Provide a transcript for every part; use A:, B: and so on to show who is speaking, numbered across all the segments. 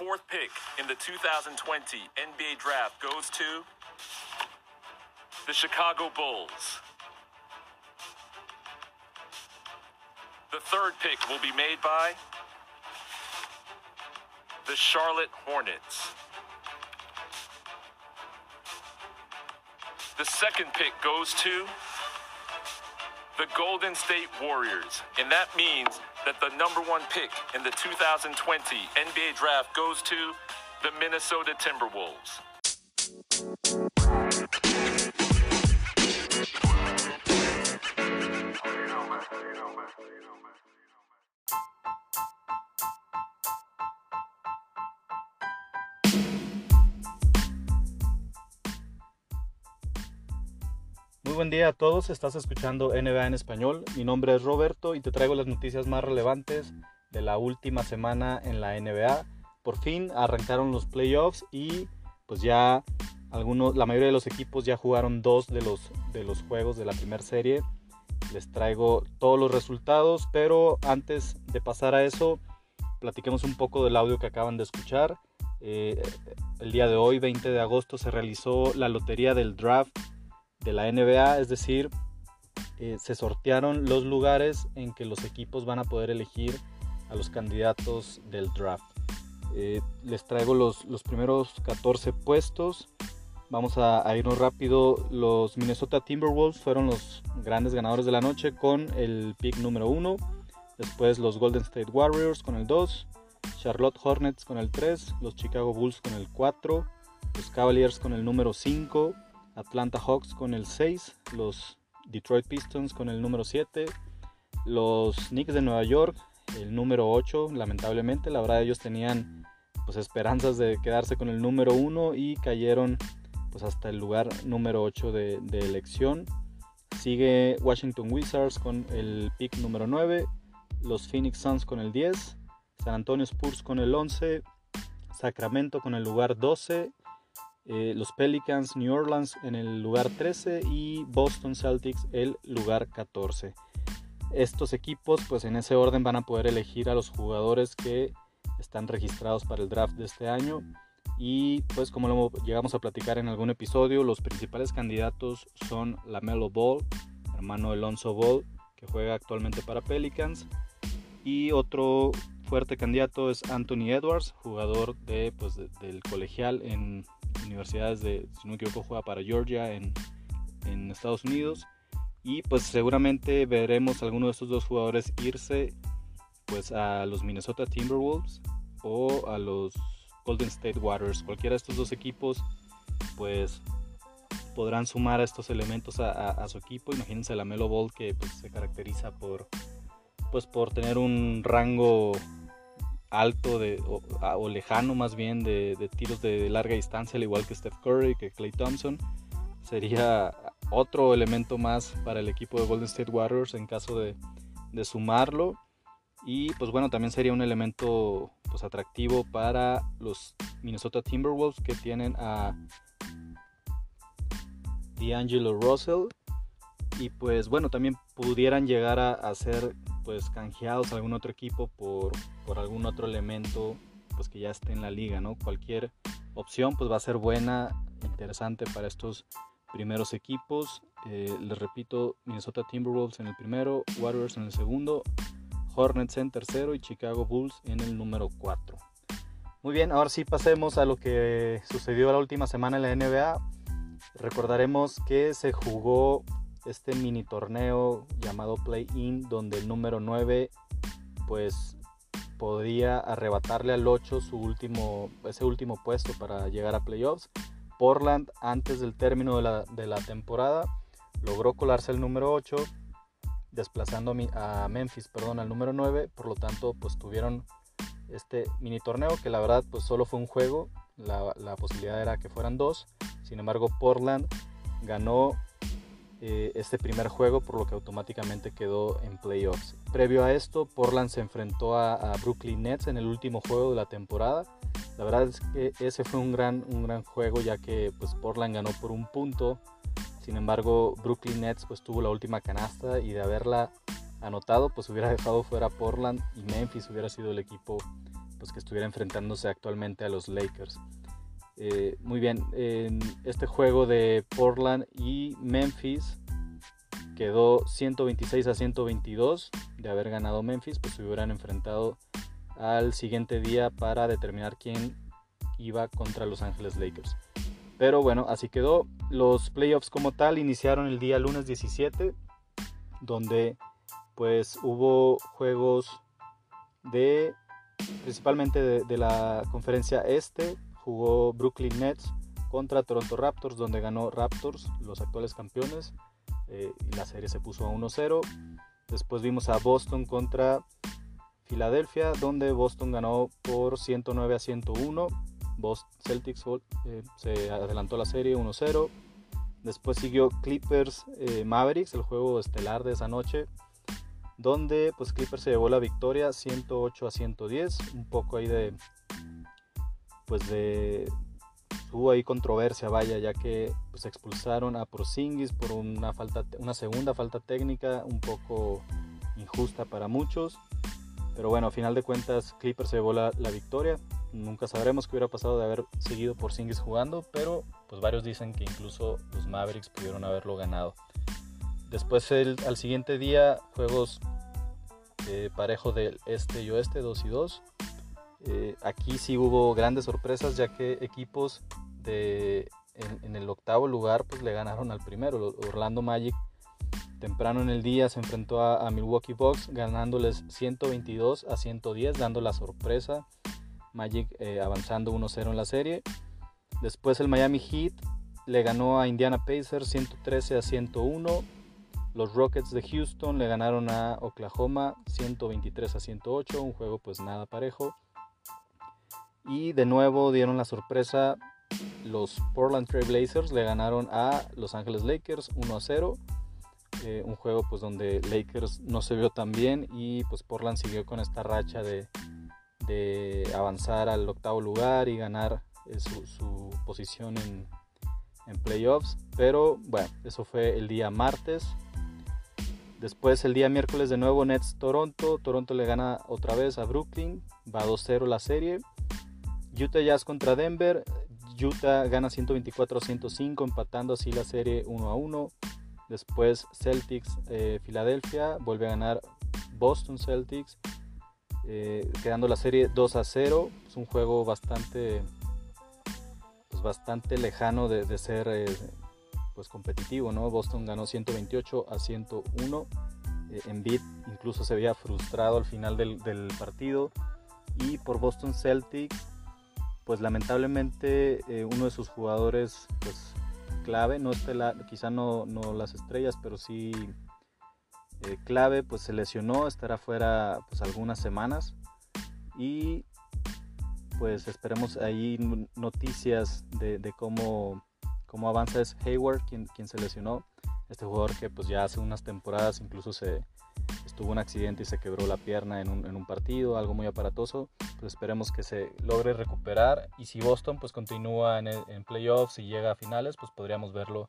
A: fourth pick in the 2020 NBA Draft goes to the Chicago Bulls. The third pick will be made by the Charlotte Hornets. The second pick goes to the Golden State Warriors. And that means that the number one pick in the 2020 NBA draft goes to the Minnesota Timberwolves.
B: Buen día a todos, estás escuchando NBA en español. Mi nombre es Roberto y te traigo las noticias más relevantes de la última semana en la NBA. Por fin arrancaron los playoffs y pues ya algunos, la mayoría de los equipos ya jugaron dos de los, de los juegos de la primera serie. Les traigo todos los resultados, pero antes de pasar a eso, platiquemos un poco del audio que acaban de escuchar. Eh, el día de hoy, 20 de agosto, se realizó la lotería del draft de la NBA, es decir, eh, se sortearon los lugares en que los equipos van a poder elegir a los candidatos del draft. Eh, les traigo los, los, primeros 14 puestos. Vamos a, a, irnos rápido. Los Minnesota Timberwolves fueron los grandes ganadores de la noche con el pick número 1. Después los Golden State Warriors con el 2. Charlotte Hornets con el 3. Los Chicago Bulls con el 4. Los Cavaliers con el número 5. Atlanta Hawks con el 6, los Detroit Pistons con el número 7, los Knicks de Nueva York el número 8, lamentablemente, la verdad ellos tenían pues esperanzas de quedarse con el número 1 y cayeron pues hasta el lugar número 8 de, de elección. Sigue Washington Wizards con el pick número 9, los Phoenix Suns con el 10, San Antonio Spurs con el 11, Sacramento con el lugar 12, eh, los Pelicans New Orleans en el lugar 13 y Boston Celtics el lugar 14. Estos equipos pues en ese orden van a poder elegir a los jugadores que están registrados para el draft de este año y pues como lo llegamos a platicar en algún episodio, los principales candidatos son Lamelo Ball, hermano Alonso Ball, que juega actualmente para Pelicans, y otro fuerte candidato es Anthony Edwards, jugador de, pues, de, del colegial en universidades de, si no me equivoco, juega para Georgia en, en Estados Unidos. Y pues seguramente veremos a alguno de estos dos jugadores irse pues a los Minnesota Timberwolves o a los Golden State Warriors. Cualquiera de estos dos equipos pues podrán sumar a estos elementos a, su equipo. Imagínense la Melo Ball que pues, se caracteriza por pues por tener un rango alto de, o, lejano más bien de, de tiros de, de, larga distancia, al igual que Steph Curry, que Clay Thompson. Sería otro elemento más para el equipo de Golden State Warriors en caso de, de sumarlo. Y pues bueno, también sería un elemento pues, atractivo para los Minnesota Timberwolves que tienen a D'Angelo Russell. Y pues bueno, también pudieran llegar a, a ser pues canjeados a algún otro equipo por, por algún otro elemento pues que ya esté en la liga, ¿no? Cualquier opción pues va a ser buena, interesante para estos primeros equipos. Eh, les repito, Minnesota Timberwolves en el primero, Warriors en el segundo, Hornets en tercero y Chicago Bulls en el número 4. Muy bien, ahora sí pasemos a lo que sucedió la última semana en la NBA. Recordaremos que se jugó este mini torneo llamado Play-In, donde el número 9 pues podía arrebatarle al 8 su último, ese último puesto para llegar a playoffs. Portland antes del término de la, de la temporada logró colarse el número 8 desplazando a Memphis perdón, al número 9, por lo tanto pues tuvieron este mini torneo que la verdad pues solo fue un juego, la, la posibilidad era que fueran dos, sin embargo Portland ganó eh, este primer juego, por lo que automáticamente quedó en playoffs. Previo a esto, Portland se enfrentó a, Brooklyn Nets en el último juego de la temporada. La verdad es que ese fue un gran, un gran juego, ya que pues, Portland ganó por un punto. Sin embargo, Brooklyn Nets pues, tuvo la última canasta y de haberla anotado, pues hubiera dejado fuera Portland y Memphis hubiera sido el equipo pues que estuviera enfrentándose actualmente a los Lakers. Eh, muy bien, en este juego de Portland y Memphis quedó 126 a 122 de haber ganado Memphis, pues se hubieran enfrentado al siguiente día para determinar quién iba contra Los Ángeles Lakers. Pero bueno, así quedó. Los playoffs como tal iniciaron el día lunes 17, donde pues hubo juegos de principalmente de, la conferencia este. Jugó Brooklyn Nets contra Toronto Raptors, donde ganó Raptors, los actuales campeones. Eh, y la serie se puso a 1-0. Después vimos a Boston contra Filadelfia, donde Boston ganó por 109 a 101. Boston Celtics eh, se adelantó la serie 1-0. Después siguió Clippers eh, Mavericks, el juego estelar de esa noche, donde pues Clippers se llevó la victoria 108 a 110, un poco ahí de pues de hubo ahí controversia, vaya, ya que pues expulsaron a Porzingis por una falta una segunda falta técnica un poco injusta para muchos. Pero bueno, a final de cuentas Clippers se llevó la, victoria. Nunca sabremos qué hubiera pasado de haber seguido por Singis jugando, pero pues varios dicen que incluso los Mavericks pudieron haberlo ganado. Después el, al siguiente día, juegos eh, del este y oeste, 2 y 2. Eh, aquí sí hubo grandes sorpresas ya que equipos de, en, el octavo lugar pues le ganaron al primero. Orlando Magic temprano en el día se enfrentó a, Milwaukee Bucks ganándoles 122 a 110 dando la sorpresa. Magic eh, avanzando 1-0 en la serie. Después el Miami Heat le ganó a Indiana Pacers 113 a 101. Los Rockets de Houston le ganaron a Oklahoma 123 a 108, un juego pues nada parejo. Y de nuevo dieron la sorpresa, los Portland Trail Blazers le ganaron a Los Angeles Lakers 1 a 0. Eh, un juego pues donde Lakers no se vio tan bien y pues Portland siguió con esta racha de, avanzar al octavo lugar y ganar eh, su, posición en, en playoffs. Pero bueno, eso fue el día martes. Después el día miércoles de nuevo Nets Toronto. Toronto le gana otra vez a Brooklyn. Va 2-0 la serie. Utah Jazz contra Denver. Utah gana 124-105 empatando así la serie 1-1. Después Celtics eh, Filadelfia. Vuelve a ganar Boston Celtics. Eh, quedando la serie 2 0. Es un juego bastante, pues bastante lejano de, ser eh, pues competitivo, ¿no? Boston ganó 128 a 101. Eh, Embiid incluso se veía frustrado al final del, partido. Y por Boston Celtics, pues lamentablemente eh, uno de sus jugadores pues, clave, no quizá no, no, las estrellas, pero sí eh, clave, pues se lesionó, estará fuera pues algunas semanas. Y pues esperemos ahí noticias de cómo cómo avanza es Hayward, quien, quien se lesionó. Este jugador que pues ya hace unas temporadas incluso se estuvo un accidente y se quebró la pierna en un, partido, algo muy aparatoso. Pues esperemos que se logre recuperar y si Boston pues continúa en, en playoffs y llega a finales, pues podríamos verlo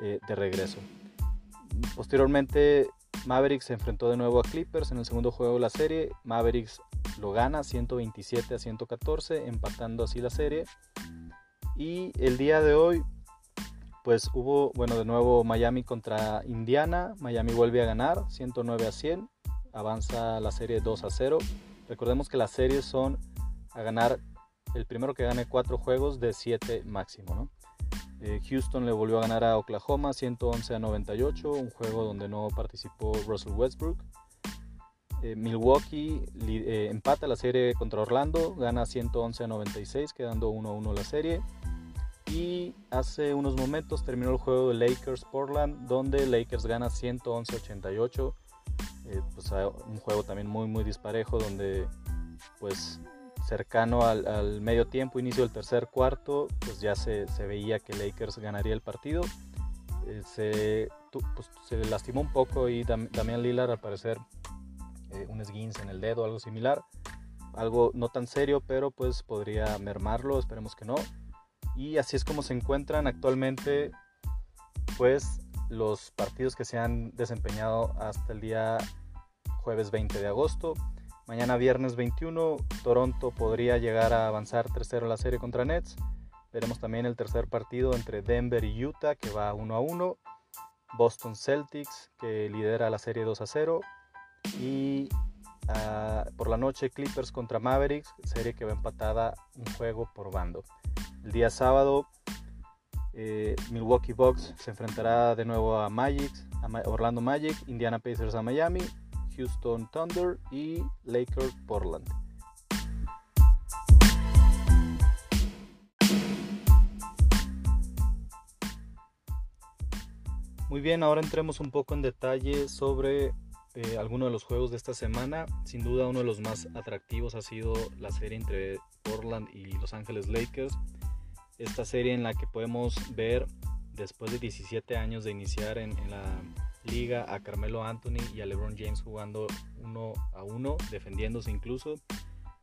B: eh, de regreso. Posteriormente Mavericks se enfrentó de nuevo a Clippers en el segundo juego de la serie. Mavericks lo gana 127 a 114, empatando así la serie. Y el día de hoy, pues hubo, bueno, de nuevo Miami contra Indiana. Miami vuelve a ganar 109 a 100. Avanza la serie 2 a 0. Recordemos que las series son a ganar el primero que gane cuatro juegos de 7 máximo. Eh, Houston le volvió a ganar a Oklahoma 111 a 98, un juego donde no participó Russell Westbrook. Eh, Milwaukee eh, empata la serie contra Orlando, gana 111 a 96, quedando 1-1 la serie. Y hace unos momentos terminó el juego de Lakers Portland, donde Lakers gana 111-88. Eh, pues un juego también muy muy disparejo, donde pues cercano al, medio tiempo, inicio del tercer cuarto, pues ya se, veía que Lakers ganaría el partido. Eh, se, pues, se lastimó un poco y Damian Lillard al parecer eh, un esguince en el dedo, algo similar. Algo no tan serio, pero pues podría mermarlo, esperemos que no. Y así es como se encuentran actualmente pues los partidos que se han desempeñado hasta el día jueves 20 de agosto. Mañana viernes 21, Toronto podría llegar a avanzar 3-0 en la serie contra Nets. Veremos también el tercer partido entre Denver y Utah que va 1 a 1. Boston Celtics que lidera la serie 2 a 0. Y por la noche Clippers contra Mavericks, serie que va empatada un juego por bando. El día sábado eh, Milwaukee Bucks se enfrentará de nuevo a Magic, a Orlando Magic, Indiana Pacers a Miami, Houston Thunder y Lakers Portland. Muy bien, ahora entremos un poco en detalle sobre eh, algunos de los juegos de esta semana. Sin duda uno de los más atractivos ha sido la serie entre Portland y Los Ángeles Lakers. Esta serie en la que podemos ver después de 17 años de iniciar en, la liga a Carmelo Anthony y a LeBron James jugando uno a uno, defendiéndose incluso.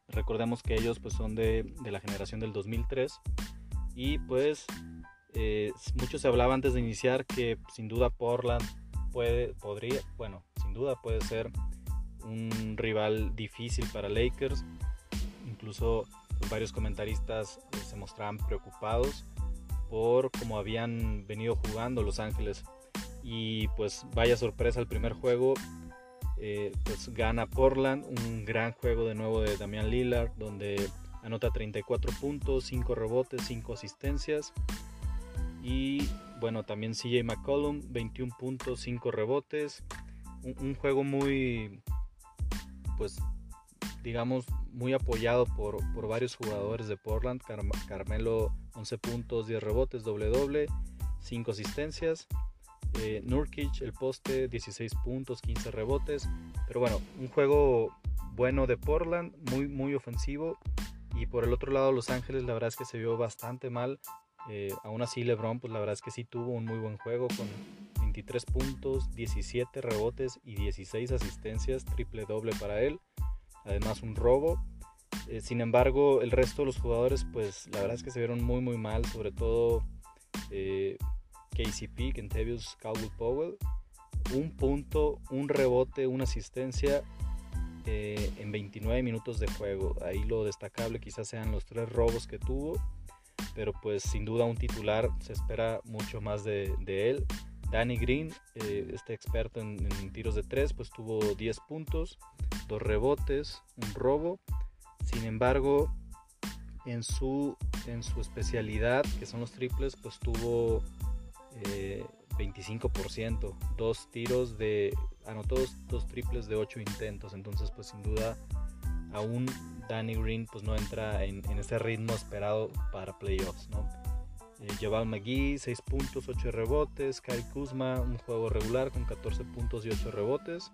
B: Recordemos que ellos pues son de, de la generación del 2003 y pues eh, mucho se hablaba antes de iniciar que sin duda Portland puede, podría, bueno, duda puede ser un rival difícil para Lakers. Incluso varios comentaristas eh, se mostraban preocupados por cómo habían venido jugando Los Ángeles. Y pues vaya sorpresa el primer juego. Eh, pues gana Portland, un gran juego de nuevo de Damian Lillard, donde anota 34 puntos, 5 rebotes, 5 asistencias. Y bueno, también CJ McCollum, 21 puntos, 5 rebotes. Un, juego muy, pues, digamos, muy apoyado por, varios jugadores de Portland. Carmelo, 11 puntos, 10 rebotes, doble doble, 5 asistencias. Eh, Nurkic, el poste, 16 puntos, 15 rebotes. Pero bueno, un juego bueno de Portland, muy, muy ofensivo. Y por el otro lado, Los Ángeles, la verdad es que se vio bastante mal. Eh, aún así, LeBron, pues la verdad es que sí tuvo un muy buen juego con 23 puntos, 17 rebotes y 16 asistencias, triple doble para él. Además, un robo. Eh, sin embargo, el resto de los jugadores, pues la verdad es que se vieron muy, muy mal, sobre todo eh, KCP, Kentavious Caldwell Powell. Un punto, un rebote, una asistencia en 29 minutos de juego. Ahí lo destacable quizás sean los tres robos que tuvo pero pues sin duda un titular se espera mucho más de, él. Danny Green, eh, este experto en, tiros de tres, pues tuvo 10 puntos, dos rebotes, un robo. Sin embargo, en su, en su especialidad, que son los triples, pues tuvo 25%, eh, dos tiros de, anotó dos, triples de 8 intentos. Entonces, pues sin duda, aún Danny Green pues no entra en, ese ritmo esperado para playoffs, ¿no? Eh, McGee, 6 puntos, 8 rebotes. Kyle Kuzma, un juego regular con 14 puntos y 8 rebotes.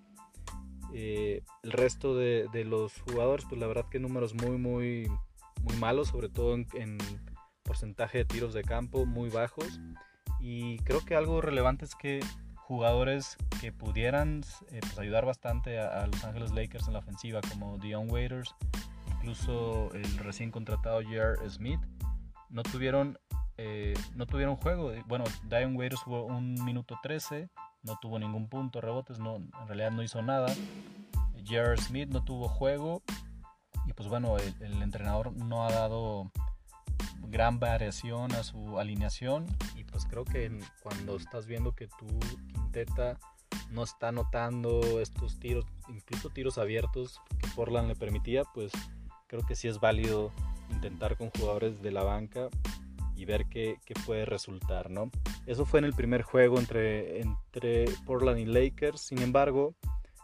B: Eh, el resto de, los jugadores, pues la verdad que números muy, muy, muy malos, sobre todo en, porcentaje de tiros de campo muy bajos. Y creo que algo relevante es que jugadores que pudieran eh, pues, ayudar bastante a, Los Ángeles Lakers en la ofensiva, como Dion Waiters, incluso el recién contratado J.R. Smith, no tuvieron, eh, no tuvieron juego. Bueno, Dion Waiters jugó un minuto 13, no tuvo ningún punto, rebotes, no, en realidad no hizo nada. J.R. Smith no tuvo juego y pues bueno, el, entrenador no ha dado gran variación a su alineación y pues creo que cuando estás viendo que tu quinteta no está anotando estos tiros, incluso tiros abiertos que Portland le permitía, pues creo que sí es válido intentar con jugadores de la banca y ver qué, puede resultar, ¿no? Eso fue en el primer juego entre, entre Portland y Lakers, sin embargo,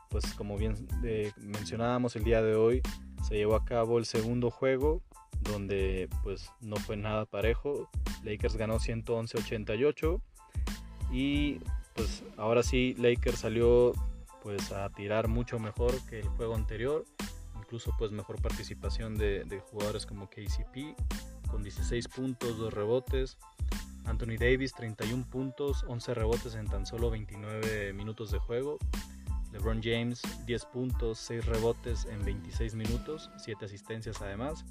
B: pues como bien eh, mencionábamos el día de hoy, se llevó a cabo el segundo juego donde pues no fue nada parejo, Lakers ganó 111-88 y pues ahora sí Lakers salió pues a tirar mucho mejor que el juego anterior incluso pues mejor participación de, jugadores como KCP con 16 puntos, 2 rebotes. Anthony Davis 31 puntos, 11 rebotes en tan solo 29 minutos de juego. LeBron James 10 puntos, 6 rebotes en 26 minutos, 7 asistencias además.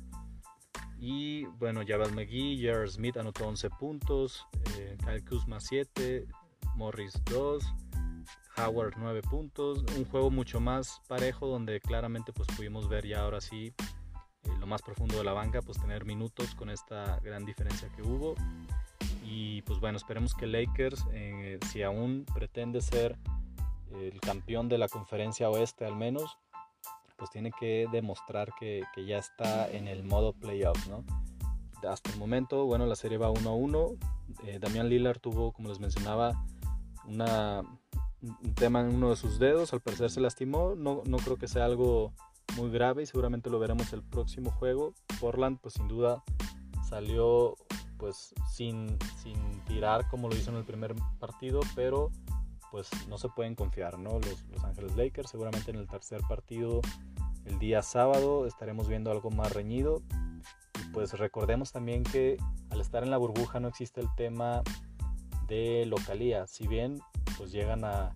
B: Y bueno, Jabal McGee, Jared Smith anotó 11 puntos, eh, Kyle Kuzma 7, Morris 2, Howard 9 puntos, un juego mucho más parejo donde claramente pues pudimos ver ya ahora sí más profundo de la banca, pues tener minutos con esta gran diferencia que hubo. Y pues bueno, esperemos que Lakers, eh, si aún pretende ser el campeón de la conferencia oeste al menos, pues tiene que demostrar que, que ya está en el modo playoff, ¿no? Hasta el momento, bueno, la serie va 1-1. Eh, Damián Lillard tuvo, como les mencionaba, una, un tema en uno de sus dedos, al parecer se lastimó, no, no creo que sea algo muy grave y seguramente lo veremos el próximo juego. Portland pues sin duda salió pues sin, sin tirar como lo hizo en el primer partido, pero pues no se pueden confiar, ¿no? Los, los Ángeles Lakers seguramente en el tercer partido el día sábado estaremos viendo algo más reñido. Y pues recordemos también que al estar en la burbuja no existe el tema de localía. Si bien pues llegan a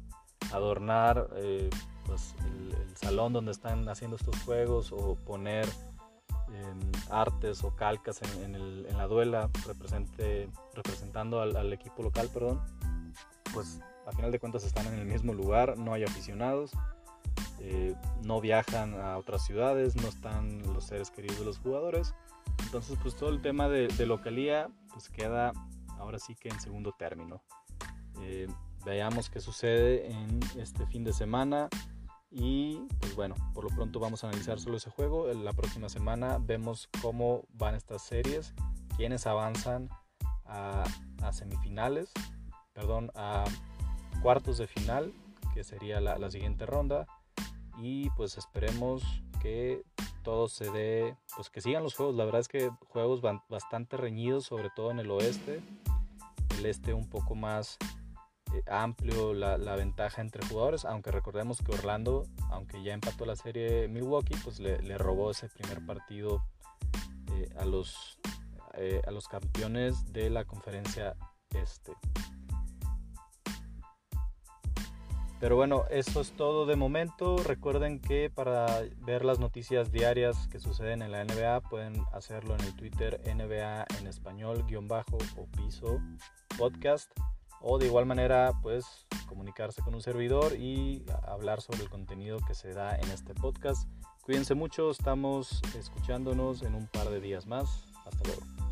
B: adornar eh, pues, el, el, salón donde están haciendo estos juegos o poner eh, artes o calcas en, en, el, en la duela represente, representando al, al, equipo local, perdón, pues a final de cuentas están en el mismo lugar, no hay aficionados, eh, no viajan a otras ciudades, no están los seres queridos de los jugadores. Entonces, pues todo el tema de, de localía pues queda ahora sí que en segundo término. Eh, veamos qué sucede en este fin de semana y pues bueno, por lo pronto vamos a analizar solo ese juego. La próxima semana vemos cómo van estas series, quiénes avanzan a, semifinales, perdón, a cuartos de final, que sería la, la siguiente ronda. Y pues esperemos que todo se dé, pues que sigan los juegos. La verdad es que juegos bastante reñidos, sobre todo en el oeste. El este un poco más amplio la, la, ventaja entre jugadores, aunque recordemos que Orlando, aunque ya empató la serie Milwaukee, pues le, robó ese primer partido eh, a, los, eh, a los campeones de la conferencia este. Pero bueno, eso es todo de momento. Recuerden que para ver las noticias diarias que suceden en la NBA pueden hacerlo en el Twitter NBA en español guion bajo o piso podcast o de igual manera pues comunicarse con un servidor y hablar sobre el contenido que se da en este podcast. Cuídense mucho, estamos escuchándonos en un par de días más. Hasta luego.